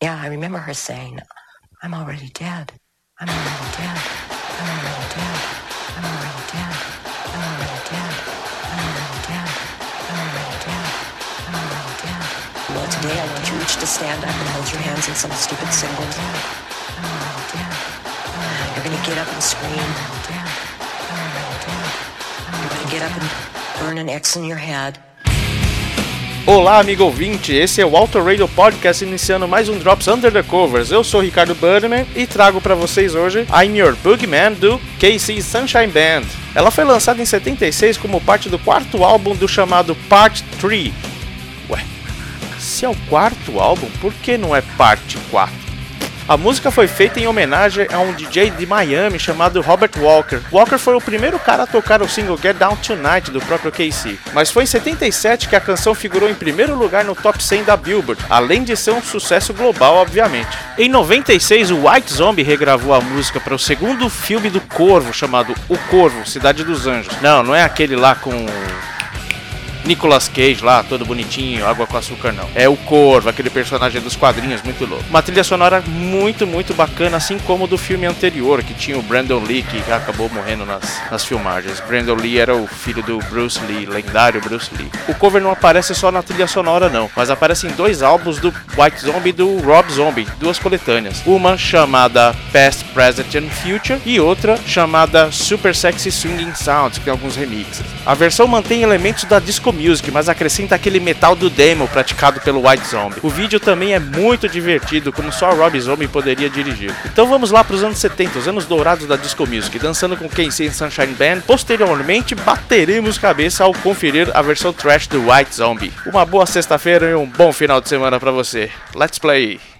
Yeah, I remember her saying, I'm already dead. I'm already dead. I'm already dead. I'm already dead. I'm already dead. I'm already dead. I'm already dead. I'm already dead. Well, today I want you each to stand up and hold your hands in some stupid symbols. I'm already dead. You're gonna get up and scream. You're gonna get up and burn an X in your head. Olá, amigo ouvinte, esse é o Auto Radio Podcast iniciando mais um Drops Under the Covers. Eu sou Ricardo Birdman e trago para vocês hoje I'm Your Boogeyman do KC Sunshine Band. Ela foi lançada em 76 como parte do quarto álbum do chamado Part 3. Ué, se é o quarto álbum, por que não é parte 4? A música foi feita em homenagem a um DJ de Miami chamado Robert Walker. Walker foi o primeiro cara a tocar o single Get Down Tonight do próprio KC, mas foi em 77 que a canção figurou em primeiro lugar no top 100 da Billboard, além de ser um sucesso global, obviamente. Em 96, o White Zombie regravou a música para o segundo filme do Corvo, chamado O Corvo, Cidade dos Anjos. Não, não é aquele lá com Nicolas Cage lá, todo bonitinho, água com açúcar não. É o Corvo, aquele personagem dos quadrinhos, muito louco. Uma trilha sonora muito, muito bacana, assim como do filme anterior, que tinha o Brandon Lee, que acabou morrendo nas, nas filmagens. Brandon Lee era o filho do Bruce Lee, lendário Bruce Lee. O cover não aparece só na trilha sonora não, mas aparece em dois álbuns do White Zombie e do Rob Zombie, duas coletâneas. Uma chamada Past, Present and Future e outra chamada Super Sexy Swinging Sounds, que tem alguns remixes. A versão mantém elementos da disco music, mas acrescenta aquele metal do demo praticado pelo White Zombie. O vídeo também é muito divertido, como só Rob Zombie poderia dirigir. Então vamos lá para os anos 70, os anos dourados da disco music, dançando com Casey Sunshine Band. Posteriormente, bateremos cabeça ao conferir a versão trash do White Zombie. Uma boa sexta-feira e um bom final de semana para você. Let's play!